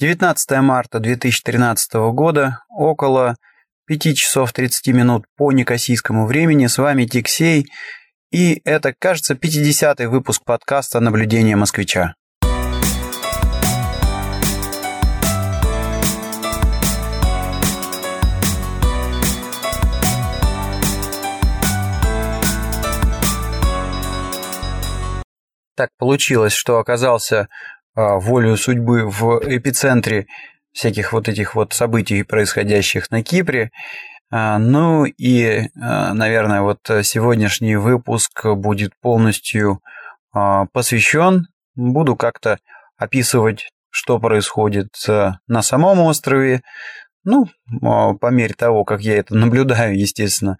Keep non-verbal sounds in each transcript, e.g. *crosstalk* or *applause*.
19 марта 2013 года, около 5 часов 30 минут по некосийскому времени. С вами Тиксей, и это, кажется, 50-й выпуск подкаста «Наблюдение москвича». Так получилось, что оказался волею судьбы в эпицентре всяких вот этих вот событий, происходящих на Кипре. А, ну и, а, наверное, вот сегодняшний выпуск будет полностью посвящен. Буду как-то описывать, что происходит на самом острове, ну, по мере того, как я это наблюдаю, естественно.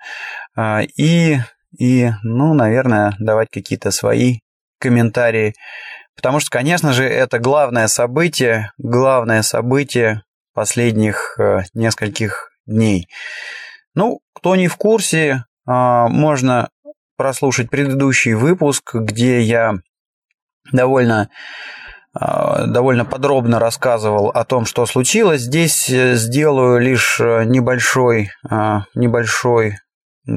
И, и ну, наверное, давать какие-то свои комментарии Потому что, конечно же, это главное событие, главное событие последних э, нескольких дней. Ну, кто не в курсе, а, можно прослушать предыдущий выпуск, где я довольно а, довольно подробно рассказывал о том, что случилось. Здесь э, сделаю лишь э, небольшой, а, небольшой,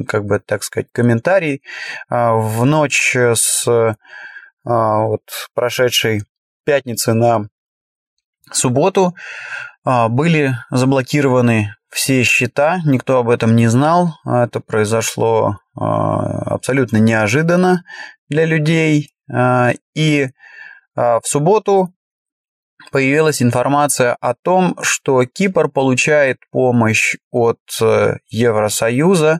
как бы так сказать, комментарий. В ночь с а, вот прошедшей пятницы на субботу а, были заблокированы все счета, никто об этом не знал. Это произошло а, абсолютно неожиданно для людей. И в субботу появилась информация о том, что Кипр получает помощь от э, Евросоюза а,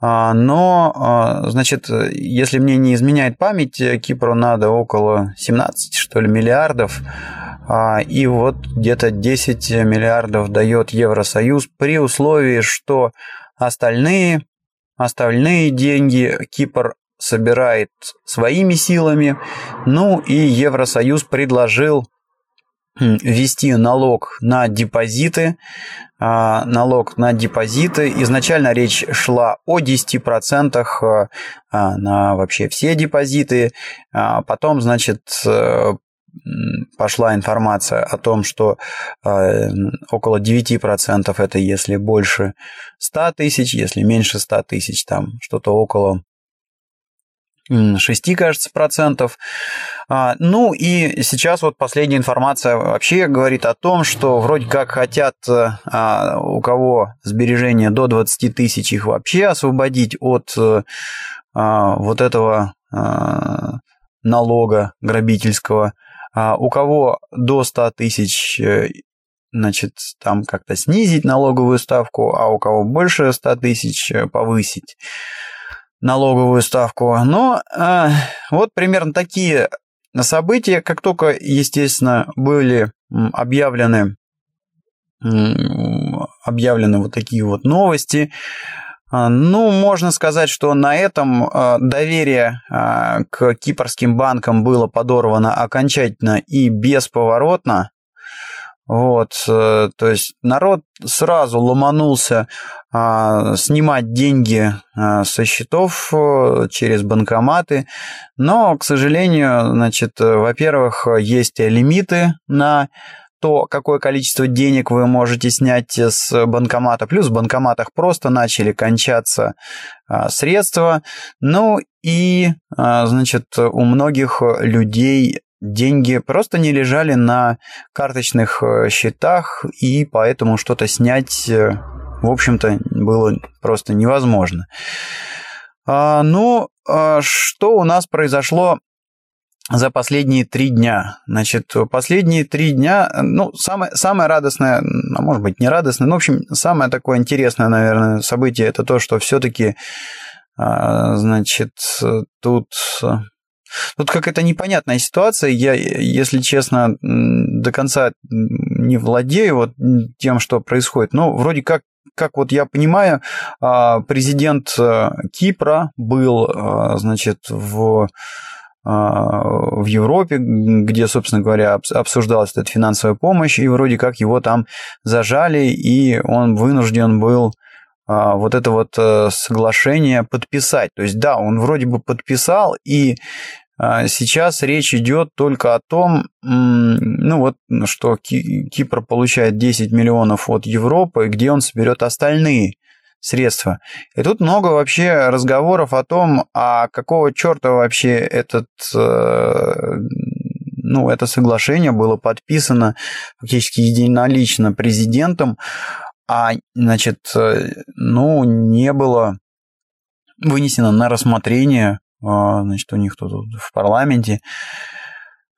но, а, значит, если мне не изменяет память, Кипру надо около 17, что ли, миллиардов. А, и вот где-то 10 миллиардов дает Евросоюз при условии, что остальные, остальные деньги Кипр собирает своими силами. Ну и Евросоюз предложил ввести налог на депозиты, а, налог на депозиты. Изначально речь шла о 10% а, а, на вообще все депозиты. Потом, значит, э, пошла информация о том, что около 9% это если больше 100 тысяч, если меньше 100 тысяч, там что-то около 6, кажется, процентов. А, ну и сейчас вот последняя информация вообще говорит о том, что вроде как хотят а, у кого сбережения до 20 тысяч их вообще освободить от а, вот этого налога грабительского. У кого до 100 тысяч э, значит, там как-то снизить налоговую ставку, а у кого больше 100 тысяч э, повысить налоговую ставку. Но э, вот примерно такие события, как только, естественно, были объявлены, объявлены вот такие вот новости, а, ну, можно сказать, что на этом а, доверие к кипрским банкам было подорвано окончательно и бесповоротно. Вот, э, то есть народ сразу ломанулся а, снимать деньги а, со счетов а, через банкоматы, но, к сожалению, значит, во-первых, есть лимиты на то, какое количество денег вы можете снять с банкомата. Плюс в банкоматах просто начали кончаться средства. Ну и, значит, у многих людей деньги просто не лежали на карточных э, счетах, и поэтому что-то снять, э, в общем-то, было просто невозможно. А, ну, а что у нас произошло за последние три дня. Значит, последние три дня, ну, самое, самое радостное, а может быть, не радостное, но, в общем, самое такое интересное, наверное, событие, это то, что все-таки, а, значит, тут Тут какая-то непонятная ситуация. Я, если честно, до конца не владею вот тем, что происходит. Но вроде как как вот я понимаю, а, президент э, Кипра был, а, значит, в а, в Европе, где, собственно говоря, обсуждалась эта финансовая помощь, и вроде как его там зажали, и он вынужден был вот это вот э, соглашение подписать. То есть, да, он вроде бы подписал, и а, сейчас речь идет только о том, ну вот, что Кипр получает 10 миллионов от Европы, где он соберет остальные средства. И тут много вообще разговоров о том, а какого черта вообще этот, э, ну, это соглашение было подписано фактически единолично президентом, а, значит, э, ну, не было вынесено на рассмотрение, а, значит, у них тут в парламенте.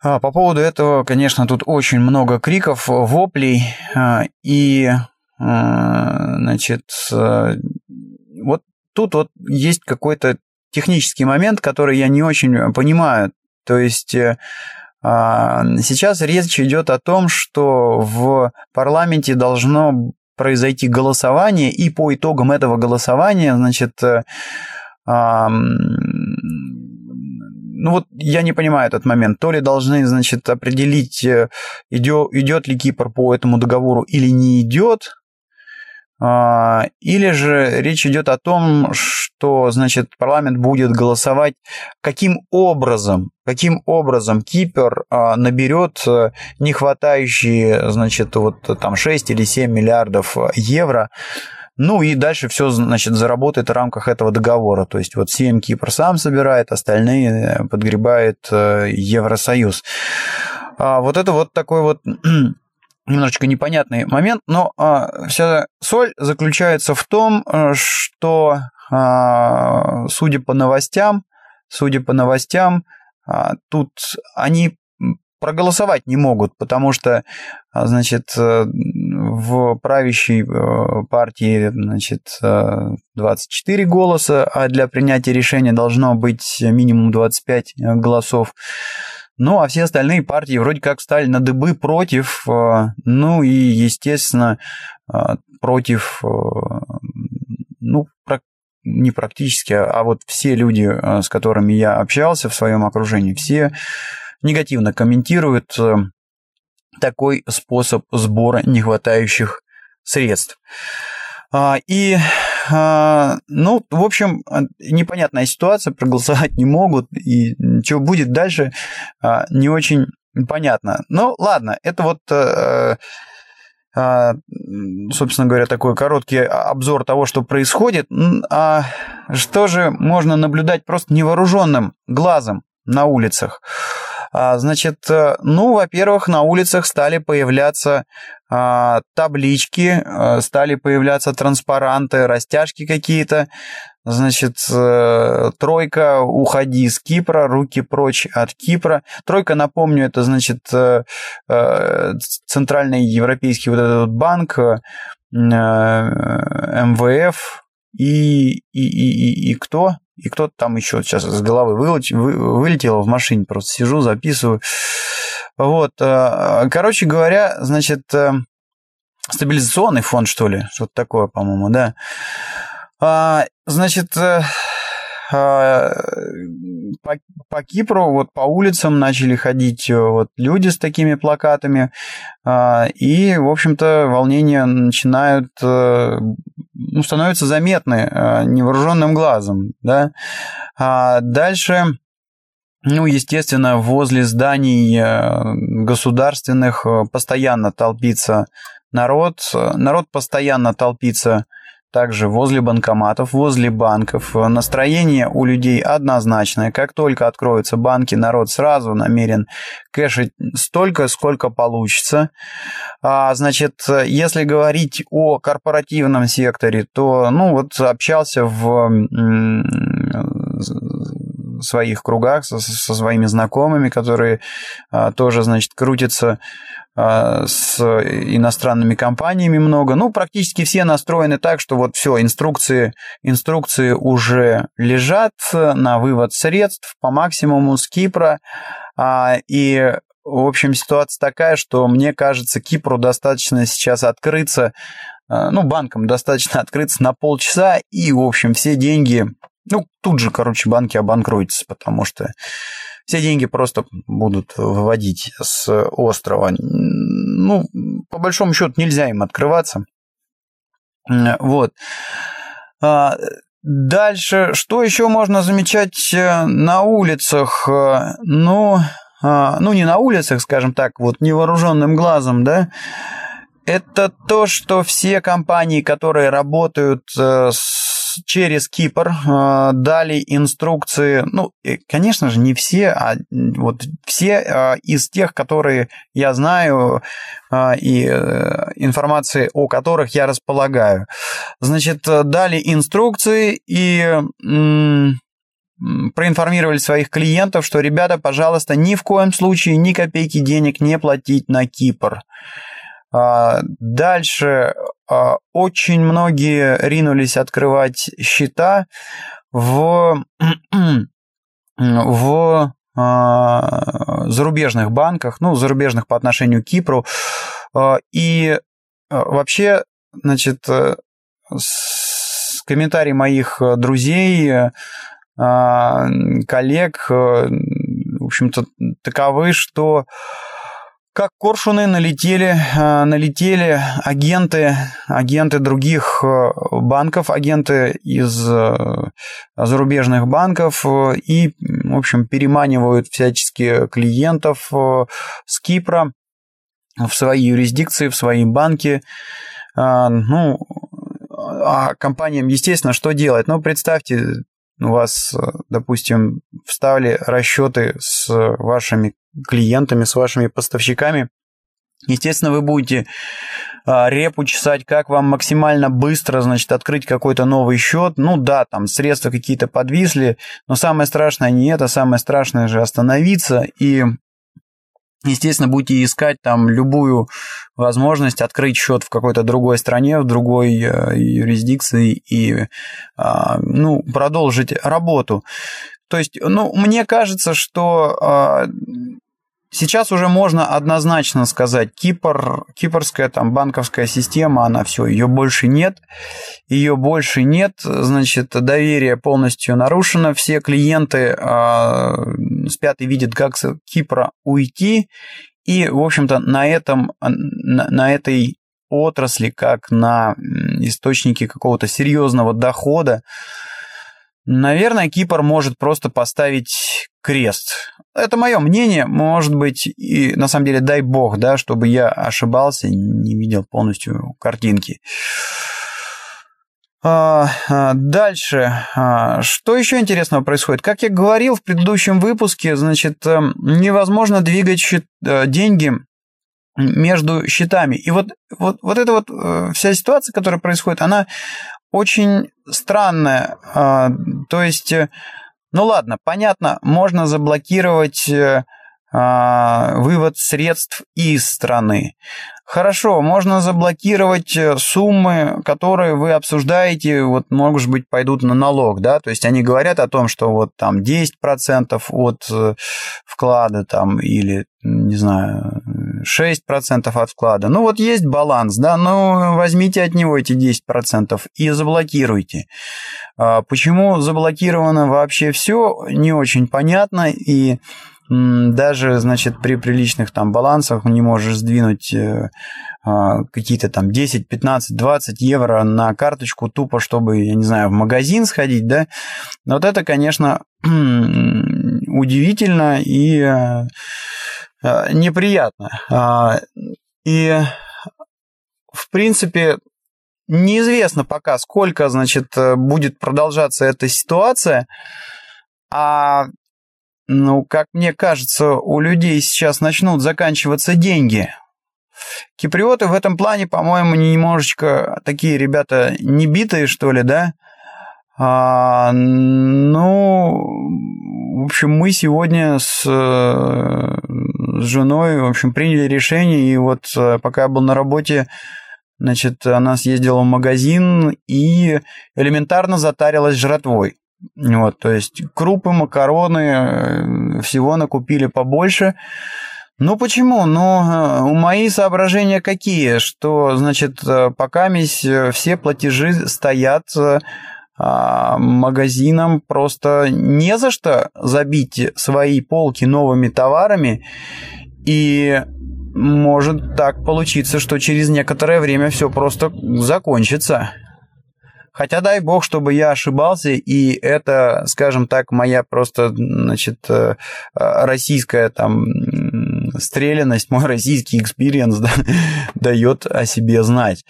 А, по поводу этого, конечно, тут очень много криков, воплей, а, и, значит, вот тут вот есть какой-то технический момент, который я не очень понимаю. То есть э, сейчас речь идет о том, что в парламенте должно произойти голосование, и по итогам этого голосования, значит, э, ну вот я не понимаю этот момент. То ли должны, значит, определить, э, идет, идет ли Кипр по этому договору или не идет, а, или же речь идет о том, что, значит, парламент будет голосовать, каким образом, каким образом Кипр а, наберет э, не хватающие, значит, вот там 6 или 7 миллиардов евро, ну и дальше все, значит, заработает в рамках этого договора. То есть вот 7 Кипр сам собирает, остальные э, подгребает э, Евросоюз. А вот это вот такой вот *clears throat* немножечко непонятный момент, но а, вся соль заключается в том, э, что, а, судя по новостям, судя по новостям, а, тут они проголосовать не могут, потому что, значит, в правящей э, партии, значит, 24 голоса, а для принятия решения должно быть минимум 25 голосов. Ну, а все остальные партии вроде как встали на дыбы против, э, ну и, естественно, э, против, э, ну, не практически, а вот все люди, с которыми я общался в своем окружении, все негативно комментируют такой способ сбора нехватающих средств. А, и а, ну, в общем, непонятная ситуация, проголосовать не могут, и что будет дальше, а, не очень понятно. Ну, ладно, это вот э, собственно говоря, такой короткий обзор того, что происходит. А что же можно наблюдать просто невооруженным глазом на улицах? Значит, э, ну, во-первых, на улицах стали появляться а, таблички, а, стали появляться транспаранты, растяжки какие-то. Значит, э, тройка, уходи с Кипра, руки прочь от Кипра. Тройка, напомню, это, значит, э, э, центральный европейский вот этот банк, МВФ и, и, и, и, и кто? И кто там еще сейчас с головы вылетел в машине, просто сижу, записываю. Вот, э, короче говоря, значит, э, стабилизационный фонд, что ли, что-то такое, по-моему, да. А, значит, э, а, по, по Кипру, вот по улицам начали ходить вот люди с такими плакатами, а, и, в общем-то, волнения начинают, ну, становятся заметны невооруженным глазом, да. А дальше ну, естественно, возле зданий э, государственных э, постоянно толпится народ. Народ постоянно толпится также возле банкоматов, возле банков. Настроение у людей однозначное. Как только откроются банки, народ сразу намерен кэшить столько, сколько получится. А, значит, если говорить о корпоративном секторе, то, ну, вот общался в своих кругах со, со своими знакомыми, которые а, тоже, значит, крутятся с иностранными компаниями много. Ну, практически все настроены так, что вот все, инструкции, инструкции уже лежат на вывод средств по максимуму с Кипра. А, и в общем, ситуация такая, что мне кажется, Кипру достаточно сейчас открыться, а, ну, банкам достаточно *laughs* открыться на полчаса, и, в общем, все деньги ну, тут же, короче, банки обанкротятся, потому что все деньги просто будут выводить с острова. Ну, по большому счету, нельзя им открываться. Вот. А, Дальше, что еще можно замечать э, на улицах? Э, ну, а, ну не на улицах, скажем так, вот невооруженным глазом, да, это то, что все компании, которые работают э, через Кипр, дали инструкции, ну, конечно же, не все, а вот все из тех, которые я знаю и информации о которых я располагаю. Значит, дали инструкции и проинформировали своих клиентов, что, ребята, пожалуйста, ни в коем случае ни копейки денег не платить на Кипр. А, дальше а, очень многие ринулись открывать счета в, *clears throat* в а, зарубежных банках, ну, зарубежных по отношению к Кипру. И вообще, значит, с комментарий моих друзей а, коллег, э, в общем-то, таковы, что как коршуны налетели, э, налетели агенты, агенты других э, банков, агенты из зарубежных банков и, в общем, переманивают всячески клиентов с Кипра в свои юрисдикции, в свои банки. Ну, а компаниям, естественно, что делать? Ну, представьте, у вас, допустим, вставили расчеты с вашими клиентами, с вашими поставщиками, Естественно, вы будете а, репу чесать, как вам максимально быстро, значит, открыть какой-то новый счет. Ну да, там средства какие-то подвисли, но самое страшное не это, самое страшное же остановиться и Естественно, будете искать там любую возможность открыть счет в какой-то другой стране, в другой э, юрисдикции и а, ну, продолжить работу. То есть, ну, мне кажется, что а, Сейчас уже можно однозначно сказать, Кипр, кипрская там банковская система, она все, ее больше нет, ее больше нет, значит, доверие полностью нарушено, все клиенты э, спят и видят, как с Кипра уйти, и, в общем-то, на этом, на, на этой отрасли, как на источнике какого-то серьезного дохода, Наверное, Кипр может просто поставить крест. Это мое мнение, может быть, и на самом деле дай бог, да, чтобы я ошибался, не видел полностью картинки. А, а, дальше. А, что еще интересного происходит? Как я говорил в предыдущем выпуске, значит, эм, невозможно двигать э, деньги между счетами. И вот, вот, вот эта вот э, вся ситуация, которая происходит, она очень странная. А, то есть, э, ну ладно, понятно, можно заблокировать э, а, вывод средств из страны. Хорошо, можно заблокировать э, суммы, которые вы обсуждаете, вот, может быть, пойдут на налог, да, то есть они говорят о том, что вот там 10% от вклада там или, не знаю, 6% от вклада. Ну вот есть баланс, да, ну возьмите от него эти 10% и заблокируйте. А почему заблокировано вообще все, не очень понятно, и даже, значит, при приличных там балансах не можешь сдвинуть э, а, какие-то там 10, 15, 20 евро на карточку тупо, чтобы, я не знаю, в магазин сходить, да. Вот это, конечно, *clears throat* удивительно и э, неприятно. А, и, в принципе, неизвестно пока, сколько, значит, э, будет продолжаться эта ситуация. А, ну, как мне кажется, у людей сейчас начнут заканчиваться деньги. Киприоты в этом плане, по-моему, немножечко такие ребята не битые, что ли, да? А, ну, в общем, мы сегодня с с женой, в общем, приняли решение, и вот э, пока я был на работе, значит, она съездила в магазин и элементарно затарилась жратвой. Вот, то есть крупы, макароны, э, всего накупили побольше. Ну почему? Ну, э, мои соображения какие, что, значит, пока все платежи стоят магазинам просто не за что забить свои полки новыми товарами, и может так получиться, что через некоторое время все просто закончится. Хотя дай бог, чтобы я ошибался, и это, скажем так, моя просто, значит, э, российская там стрелянность, мой российский experience да, *laughs* дает о себе знать.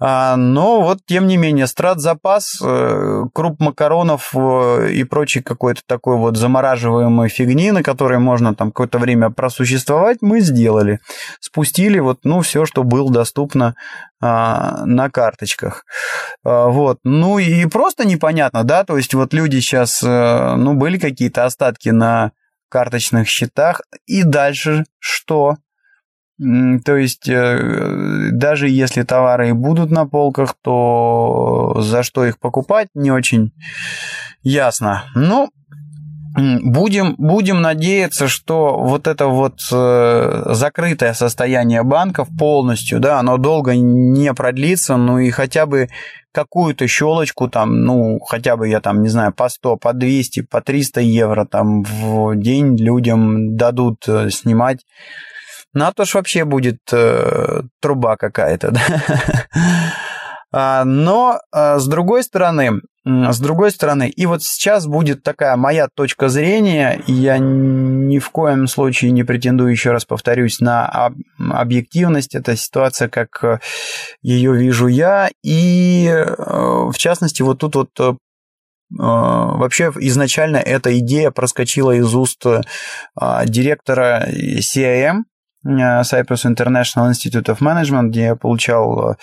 А, но вот, тем не менее, страт-запас, э, круп макаронов э, и прочей какой-то такой вот замораживаемой фигни, на которой можно там какое-то время просуществовать, мы сделали. Спустили вот, ну, все, что было доступно а, на карточках. А, вот. Ну и просто непонятно, да, то есть вот люди сейчас, э, ну, были какие-то остатки на карточных счетах, и дальше что? То есть э, даже если товары и будут на полках, то за что их покупать не очень ясно. Ну, Будем, будем надеяться, что вот это вот э, закрытое состояние банков полностью, да, оно долго не продлится, ну и хотя бы какую-то щелочку там, ну, хотя бы я там, не знаю, по 100, по 200, по 300 евро там в день людям дадут э, снимать. Ну, а то ж вообще будет э, труба какая-то, *laughs* да. А, но, а, с другой стороны, с другой стороны, и вот сейчас будет такая моя точка зрения, я ни в коем случае не претендую, еще раз повторюсь, на объективность. Это ситуация, как э, ее вижу я. И, э, в частности, вот тут вот э, Вообще изначально эта идея проскочила из уст директора CIM, Cyprus International Institute of Management, где я получал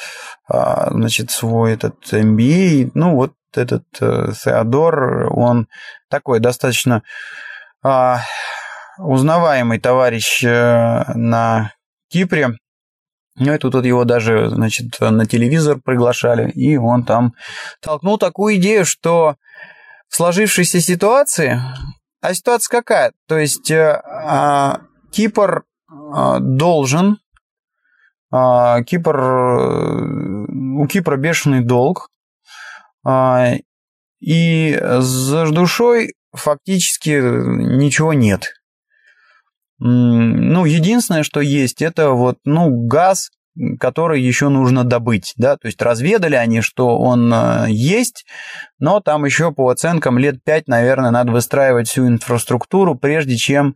значит, свой этот MBA. Ну, вот этот э, Теодор, он такой достаточно э, узнаваемый товарищ э, на Кипре. Ну и тут вот его даже, значит, на телевизор приглашали, и он там толкнул такую идею, что в сложившейся ситуации, а ситуация какая? То есть э, э, Кипр э, должен, э, Кипр, э, у Кипра бешеный долг, а, и за душой фактически ничего нет. Ну, единственное, что есть, это вот, ну, газ, который еще нужно добыть, да, то есть разведали они, что он э, есть, но там еще по оценкам лет 5, наверное, надо выстраивать всю инфраструктуру, прежде чем а,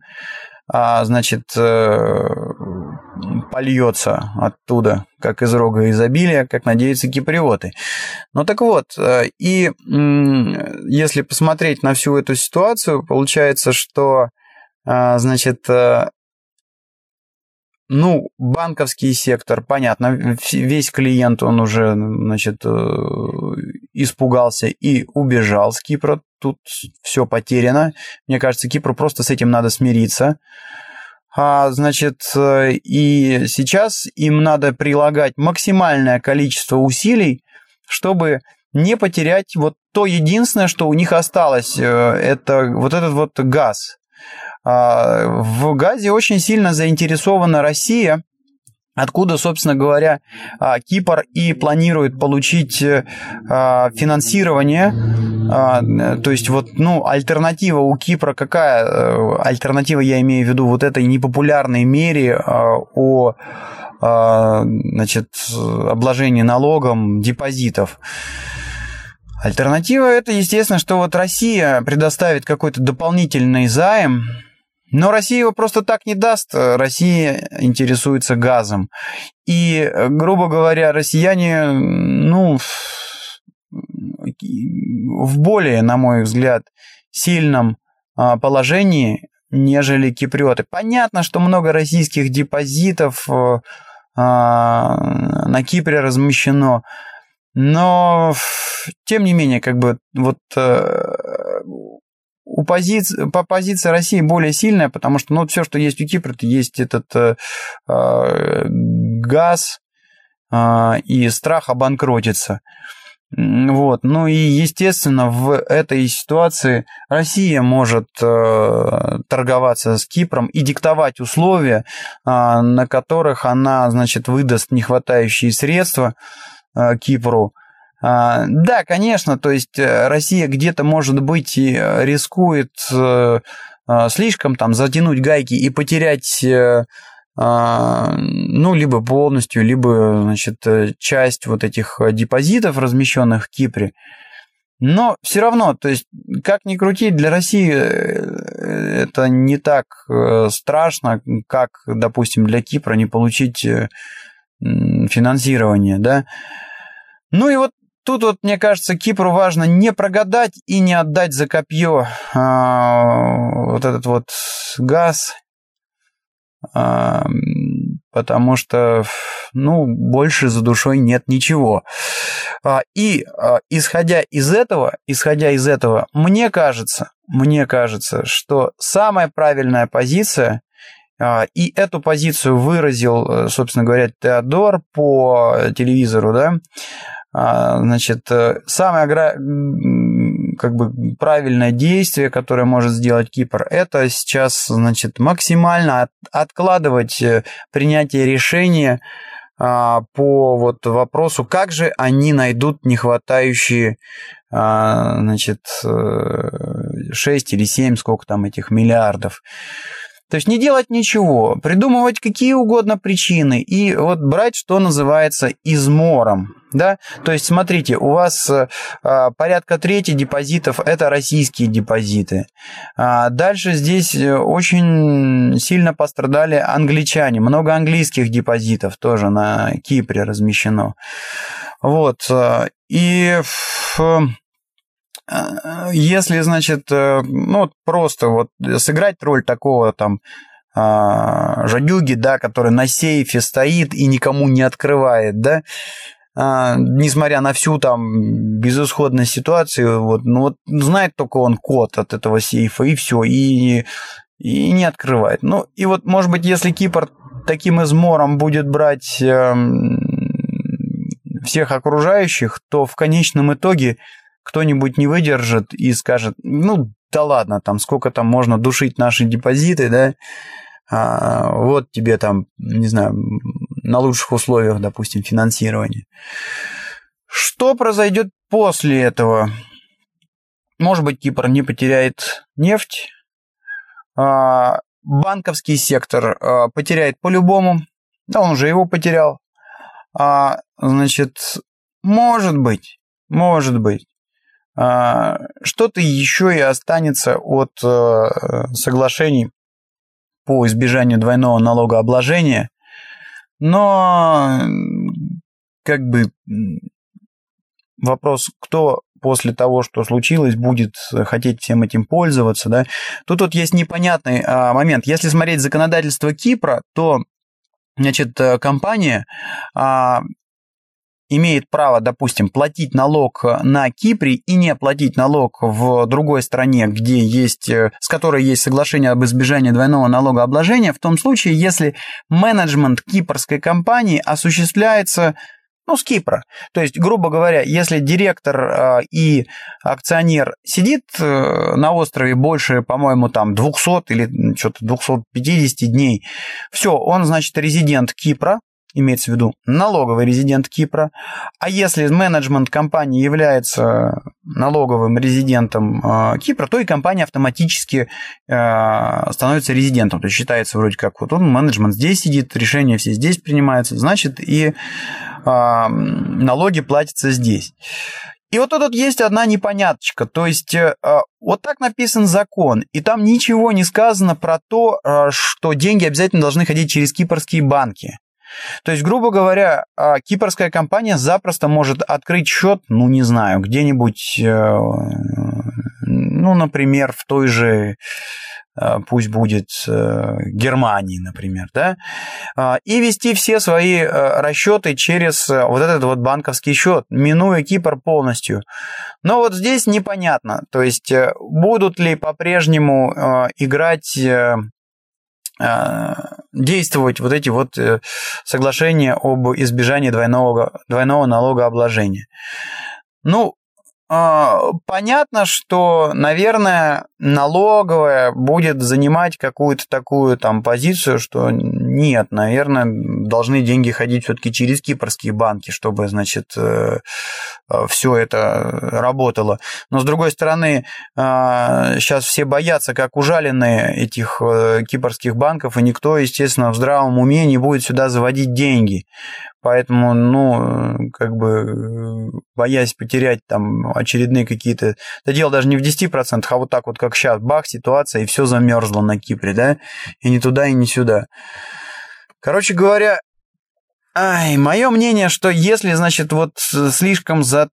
значит, э, польется оттуда, как из рога изобилия, как надеются киприоты. Ну так вот, э, и если посмотреть на всю эту ситуацию, получается, что, а, значит, э, ну, банковский сектор, понятно, весь клиент, он уже, значит, испугался и убежал с Кипра. Тут все потеряно. Мне кажется, Кипру просто с этим надо смириться. А, значит, и сейчас им надо прилагать максимальное количество усилий, чтобы не потерять вот то единственное, что у них осталось, э, это вот этот вот газ. А, в газе очень сильно заинтересована Россия, откуда, собственно говоря, а, Кипр и планирует получить э, а, финансирование. А, то есть вот, ну, альтернатива у Кипра какая? Э, альтернатива, я имею в виду, вот этой непопулярной мере о значит, обложении налогом депозитов. Альтернатива это, естественно, что вот Россия предоставит какой-то дополнительный займ, но Россия его просто так не даст. Россия интересуется газом. И, грубо говоря, россияне, ну, в более, на мой взгляд, сильном а, положении, нежели киприоты. Понятно, что много российских депозитов а, на Кипре размещено, но тем не менее, как бы вот э, у позиции, по позиции России более сильная, потому что ну, все, что есть у Кипра, это есть этот э, э, газ э, и страх обанкротиться. Вот. Ну и, естественно, в этой ситуации Россия может э, торговаться с Кипром и диктовать условия, э, на которых она, значит, выдаст нехватающие средства э, Кипру. А, да, конечно, то есть э, Россия где-то, может быть, э, рискует э, слишком там затянуть гайки и потерять ну, либо полностью, либо, значит, часть вот этих депозитов, размещенных в Кипре. Но все равно, то есть, как ни крути, для России это не так страшно, как, допустим, для Кипра не получить финансирование, да. Ну и вот тут вот, мне кажется, Кипру важно не прогадать и не отдать за копье а, вот этот вот газ, а, потому что, ну, больше за душой нет ничего. А, и а, исходя из этого, исходя из этого, мне кажется, мне кажется, что самая правильная позиция а, и эту позицию выразил, э, собственно говоря, Теодор по телевизору, да, значит, э, самое как бы правильное действие, которое может сделать Кипр, это сейчас, значит, максимально откладывать э, принятие решения а, по вот вопросу, как же они найдут нехватающие, значит, 6 или 7, сколько там этих миллиардов. То есть не делать ничего, придумывать какие угодно причины и вот брать, что называется, измором. Да? То есть, смотрите, у вас э, порядка трети депозитов – это российские депозиты. А дальше здесь э, очень сильно пострадали англичане. Много английских депозитов тоже на Кипре размещено. Вот. Э, и если, значит, ну, просто вот сыграть роль такого там а, жадюги, да, который на сейфе стоит и никому не открывает, да, а, несмотря на всю там безысходность ситуации, вот, ну вот знает только он код от этого сейфа и все, и, и не открывает. Ну и вот, может быть, если Кипр таким измором будет брать э, всех окружающих, то в конечном итоге кто-нибудь не выдержит и скажет, ну, да ладно, там сколько там можно душить наши депозиты, да, а, вот тебе там, не знаю, на лучших условиях, допустим, финансирование. Что произойдет после этого? Может быть, Кипр не потеряет нефть, а, банковский сектор а, потеряет по-любому, да, он уже его потерял. А, значит, может быть, может быть, что-то еще и останется от э, соглашений по избежанию двойного налогообложения, но как бы вопрос, кто после того, что случилось, будет хотеть всем этим пользоваться, да. Тут вот есть непонятный а, момент. Если смотреть законодательство Кипра, то Значит, э, компания а, имеет право, допустим, платить налог на Кипре и не платить налог в другой стране, где есть, э, с которой есть соглашение об избежании двойного налогообложения, в том случае, если менеджмент кипрской компании осуществляется ну, с Кипра. То есть, грубо говоря, если директор э, и акционер сидит э, на острове больше, по-моему, там 200 или что-то 250 дней, все, он, значит, резидент Кипра, имеется в виду налоговый резидент Кипра. А если менеджмент компании является налоговым резидентом э, Кипра, то и компания автоматически э, становится резидентом. То есть считается вроде как вот он менеджмент здесь сидит, решения все здесь принимаются, значит и э, налоги платятся здесь. И вот тут есть одна непоняточка, то есть э, вот так написан закон, и там ничего не сказано про то, э, что деньги обязательно должны ходить через кипрские банки. То есть, грубо говоря, а, кипрская компания запросто может открыть счет, ну, не знаю, где-нибудь, э, ну, например, в той же э, пусть будет э, Германии, например, да, а, и вести все свои расчеты через вот этот вот банковский счет, минуя Кипр полностью. Но вот здесь непонятно, то есть будут ли по-прежнему играть действовать вот эти вот э, соглашения об избежании двойного, двойного налогообложения. Ну, понятно, что, наверное, налоговая будет занимать какую-то такую там позицию, что нет, наверное, должны деньги ходить все-таки через кипрские банки, чтобы, значит, э, э, все это работало. Но, с другой стороны, сейчас все боятся, как ужаленные этих э, кипрских банков, и никто, естественно, в здравом уме не будет сюда заводить деньги. Поэтому, ну, как бы, боясь потерять там очередные какие-то... Это дело даже не в 10%, а вот так вот, как сейчас, бах, ситуация, и все замерзло на Кипре, да? И не туда, и не сюда. Короче говоря, Ай, мое мнение, что если, значит, вот слишком за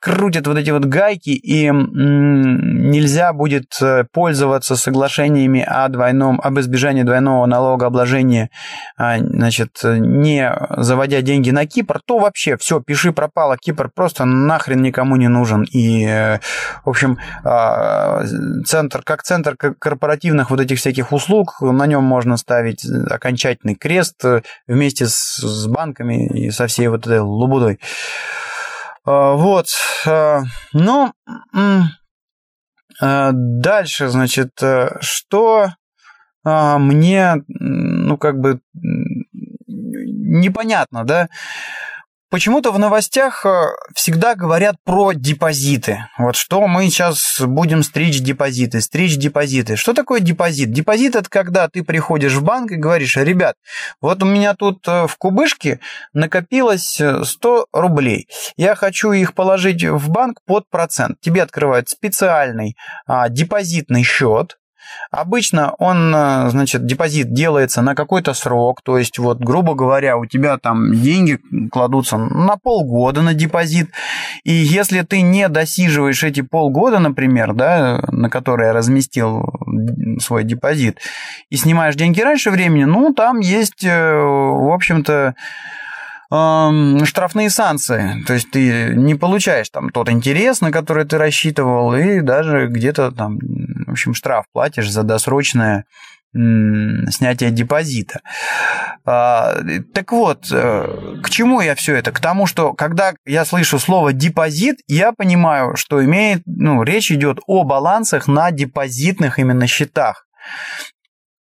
крутят вот эти вот гайки, и нельзя будет э, пользоваться соглашениями о двойном, об избежании двойного налогообложения, а, значит, не заводя деньги на Кипр, то вообще все, пиши пропало, Кипр просто нахрен никому не нужен. И, э, в общем, а, центр, как центр корпоративных вот этих всяких услуг, на нем можно ставить окончательный крест э, вместе с, банками и со всей вот этой лабудой. А, вот. А, ну, а, дальше, значит, э, что мне, ну, как бы непонятно, да, Почему-то в новостях э, всегда говорят про депозиты. Вот что мы сейчас будем стричь депозиты, стричь депозиты. Что такое депозит? Депозит – это когда ты приходишь в банк и говоришь, ребят, вот у меня тут э, в кубышке накопилось 100 э, рублей. Я хочу их положить в банк под процент. Тебе открывают специальный а, депозитный счет, Обычно он, э, значит, депозит делается на какой-то срок, то есть, вот, грубо говоря, у тебя там деньги кладутся на полгода на депозит, и если ты не досиживаешь эти полгода, например, да, на которые я разместил свой депозит, и снимаешь деньги раньше времени, ну, там есть, э, в общем-то, штрафные санкции. То есть ты не получаешь там тот интерес, на который ты рассчитывал, и даже где-то там, в общем, штраф платишь за досрочное снятие депозита. А, так вот, э, к чему я все это? К тому, что когда я слышу слово депозит, я понимаю, что имеет, ну, речь идет о балансах на депозитных именно счетах.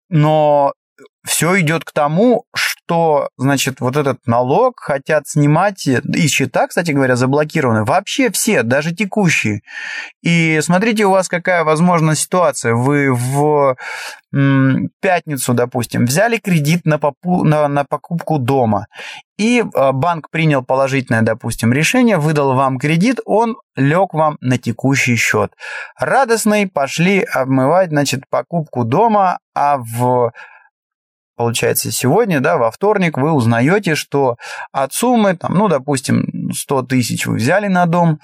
Но все идет к тому, что, значит, вот этот налог хотят снимать, и счета, кстати говоря, заблокированы, вообще все, даже текущие. И смотрите, у вас какая возможна ситуация. Вы в пятницу, допустим, взяли кредит на, попу, на, на покупку дома, и а, банк принял положительное, допустим, решение, выдал вам кредит, он лег вам на текущий счет. Радостный пошли обмывать, значит, покупку дома, а в получается, сегодня, да, во вторник вы узнаете, что от суммы, там, ну, допустим, 100 тысяч вы взяли на дом,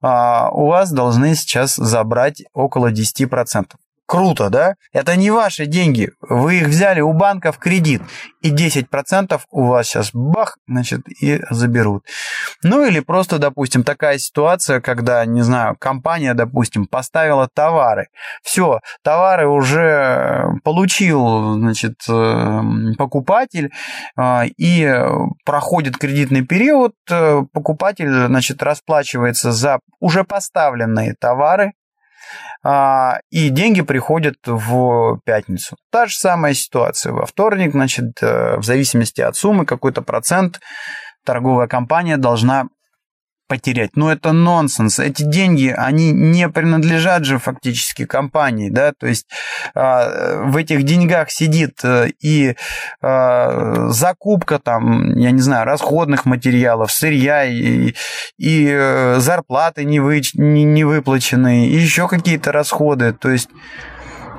а у вас должны сейчас забрать около 10%. Круто, да? Это не ваши деньги. Вы их взяли у банка в кредит. И 10% у вас сейчас бах, значит, и заберут. Ну или просто, допустим, такая ситуация, когда, не знаю, компания, допустим, поставила товары. Все, товары уже получил, значит, э, покупатель, э, и проходит кредитный период, э, покупатель, значит, расплачивается за уже поставленные товары, и деньги приходят в пятницу. Та же самая ситуация во вторник, значит, э, в зависимости от суммы какой-то процент торговая компания должна потерять. Но это нонсенс. Эти деньги, они не принадлежат же фактически компании, да, то есть э, в этих деньгах сидит э, и э, закупка там, я не знаю, расходных материалов, сырья и, и э, зарплаты не, вы, не, не выплаченные, и еще какие-то расходы, то есть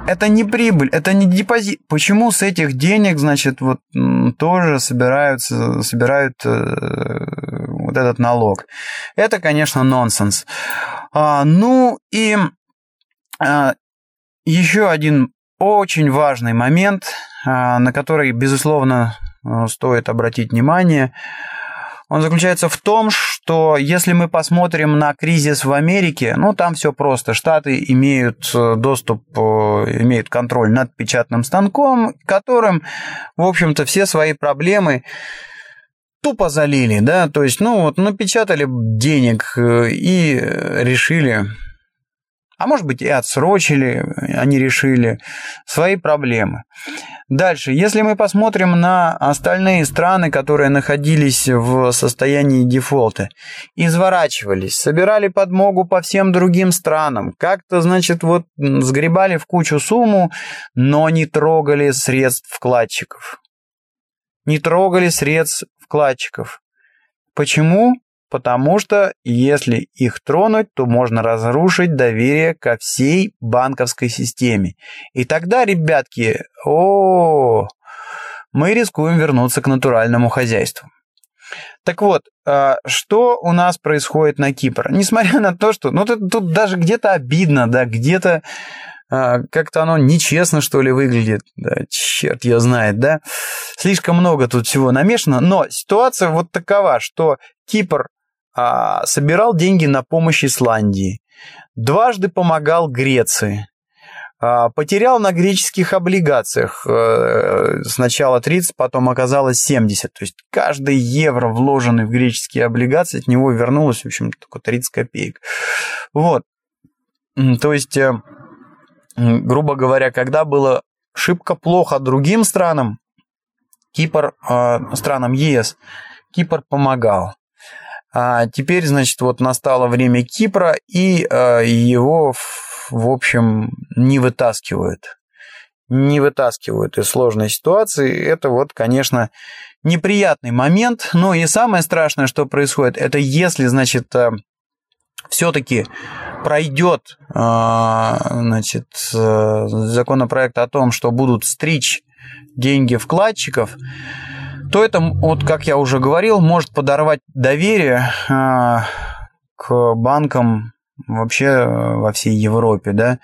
это не прибыль, это не депозит. Почему с этих денег, значит, вот тоже собираются, собирают э, вот этот налог? Это, конечно, нонсенс. А, ну и а, еще один очень важный момент, а, на который, безусловно, стоит обратить внимание – он заключается в том, что если мы посмотрим на кризис в Америке, ну там все просто. Штаты имеют э, доступ, э, имеют контроль над печатным станком, которым, в общем-то, все свои проблемы тупо залили, да, то есть, ну, вот напечатали денег и решили а может быть и отсрочили, они решили свои проблемы. Дальше, если мы посмотрим на остальные страны, которые находились в состоянии дефолта, изворачивались, собирали подмогу по всем другим странам, как-то, значит, вот сгребали в кучу сумму, но не трогали средств вкладчиков. Не трогали средств вкладчиков. Почему? потому что если их тронуть, то можно разрушить доверие ко всей банковской системе. И тогда, ребятки, о, мы рискуем вернуться к натуральному хозяйству. Так вот, а, что у нас происходит на Кипр? Несмотря *laughs* на то, что ну, тут, тут даже где-то обидно, да, где-то а, как-то оно нечестно, что ли, выглядит. Да, черт я знает, да. Слишком много тут всего намешано. Но ситуация вот такова, что Кипр а, собирал деньги на помощь Исландии, дважды помогал Греции, а, потерял на греческих облигациях э, сначала 30, потом оказалось 70. То есть каждый евро, вложенный в греческие облигации, от него вернулось, в общем, только 30 копеек. Вот. То есть, э, грубо говоря, когда было шибко плохо другим странам, Кипр, э, странам ЕС, Кипр помогал. А теперь, значит, вот настало время Кипра, и э, его, в общем, не вытаскивают. Не вытаскивают из сложной ситуации. Это вот, конечно, неприятный момент. Но и самое страшное, что происходит, это если, значит, э, все-таки пройдет э, значит, законопроект о том, что будут стричь деньги вкладчиков, то это, вот как я уже говорил, может подорвать доверие а, к банкам вообще э, во всей Европе, да.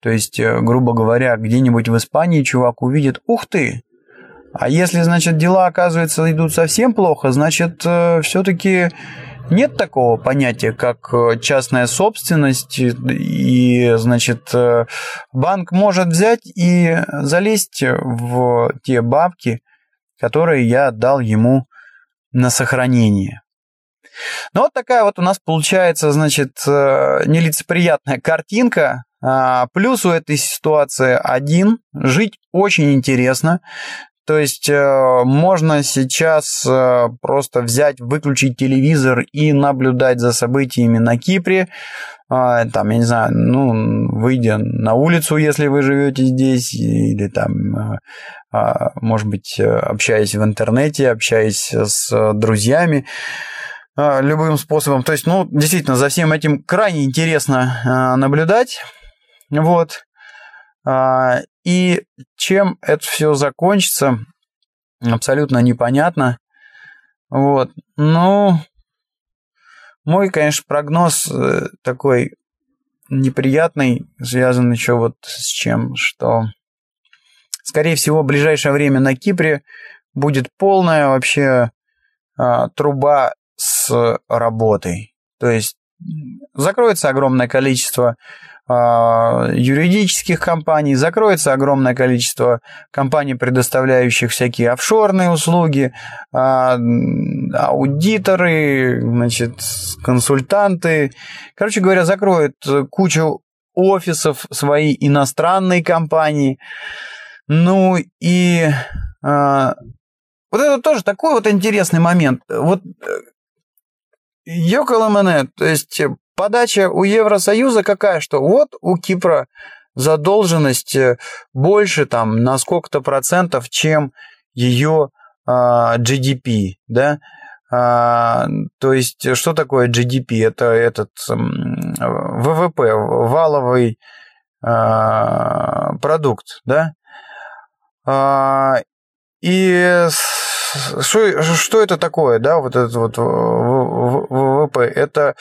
То есть, э, грубо говоря, где-нибудь в Испании чувак увидит, ух ты, а если, значит, дела, оказывается, идут совсем плохо, значит, э, все-таки нет такого понятия, как частная собственность, и, значит, банк может взять и залезть в те бабки, которые я отдал ему на сохранение. Ну вот такая вот у нас получается, значит, э, нелицеприятная картинка. А, плюс у этой ситуации один. Жить очень интересно. То есть э, можно сейчас э, просто взять, выключить телевизор и наблюдать за событиями на Кипре. А, там, я не знаю, ну, выйдя на улицу, если вы живете здесь, или там, э, а, может быть, общаясь в интернете, общаясь с друзьями, любым способом. То есть, ну, действительно, за всем этим крайне интересно наблюдать. Вот. И чем это все закончится, абсолютно непонятно. Вот. Ну, мой, конечно, прогноз э, такой неприятный, связан еще вот с чем, что, скорее всего, в ближайшее время на Кипре будет полная вообще а, труба с работой. То есть закроется огромное количество а, юридических компаний, закроется огромное количество компаний, предоставляющих всякие офшорные услуги, а, аудиторы, значит, консультанты. Короче говоря, закроют кучу офисов свои иностранные компании. Ну и а, вот это тоже такой вот интересный момент. Вот Йоколомене, то есть подача у Евросоюза какая, что вот у Кипра задолженность э, больше там на сколько-то процентов, чем ее а, GDP, да, а, то есть что такое GDP? Это этот ВВП, валовый а, продукт, да, а, и что, что это такое, да, вот этот вот ВВП? Это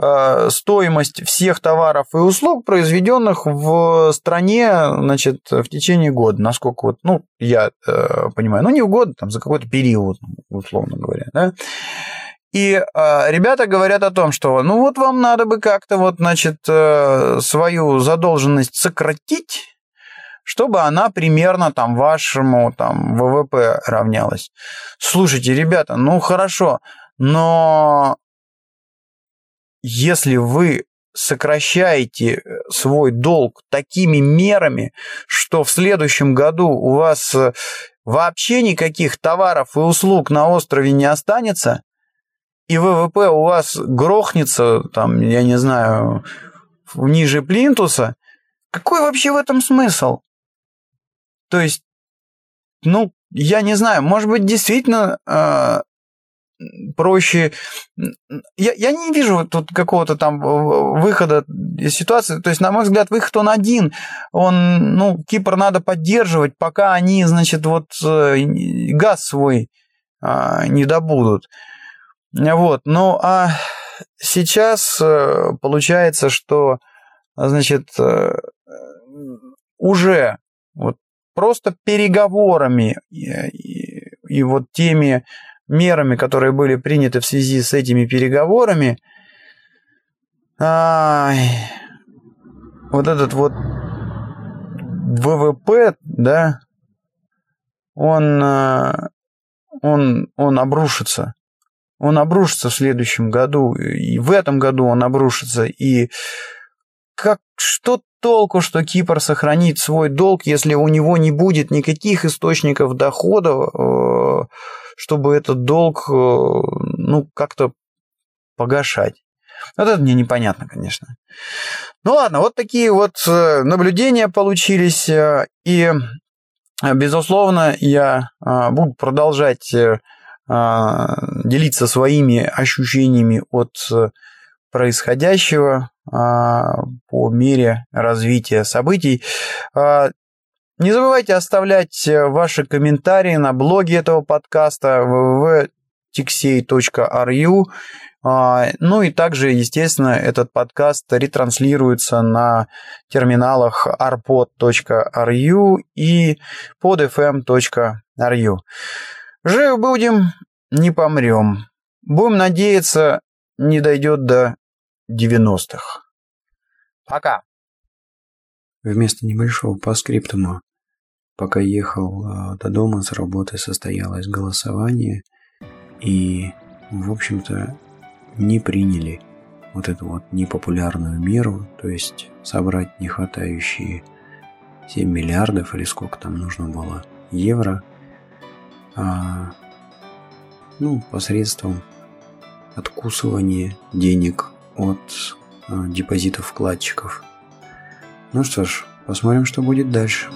э, стоимость всех товаров и услуг, произведенных в стране, значит, в течение года, насколько вот, ну, я э, понимаю, ну, не в год, там, за какой-то период, условно говоря, да. И э, ребята говорят о том, что ну вот вам надо бы как-то вот, значит, э, свою задолженность сократить, чтобы она примерно там вашему там ВВП равнялась. Слушайте, ребята, ну хорошо, но если вы сокращаете свой долг такими мерами, что в следующем году у вас э, вообще никаких товаров и услуг на острове не останется, и ВВП у вас грохнется, там, я не знаю, ниже плинтуса, какой вообще в этом смысл? То есть, ну, я не знаю, может быть, действительно э, проще. Я, я не вижу тут какого-то там выхода из ситуации. То есть, на мой взгляд, выход он один. Он, ну, Кипр надо поддерживать, пока они, значит, вот э, газ свой а, не добудут. Вот. Ну, а сейчас э, получается, что, значит, э, уже вот просто переговорами и, и, и вот теми мерами, которые были приняты в связи с этими переговорами, ай, вот этот вот ВВП, да, он, э, он, он обрушится. Он обрушится в следующем году, и в этом году он обрушится, и как, что толку, что Кипр сохранит свой долг, если у него не будет никаких источников дохода, э, чтобы этот долг, э, ну, как-то погашать. Вот это мне непонятно, конечно. Ну ладно, вот такие вот э, наблюдения получились. И, безусловно, я буду продолжать делиться своими ощущениями от происходящего по мере развития событий. Не забывайте оставлять ваши комментарии на блоге этого подкаста www.tixey.ru а, ну и также, естественно, этот подкаст ретранслируется на терминалах arpod.ru и podfm.ru. Живы будем, не помрем. Будем надеяться, не дойдет до 90-х. Пока. Вместо небольшого паскриптума, пока ехал а, до дома с работы, состоялось голосование, и, в общем-то, не приняли вот эту вот непопулярную меру, то есть собрать не хватающие 7 миллиардов или сколько там нужно было евро, а, ну, посредством откусывания денег от э, депозитов вкладчиков. Ну что ж, посмотрим, что будет дальше.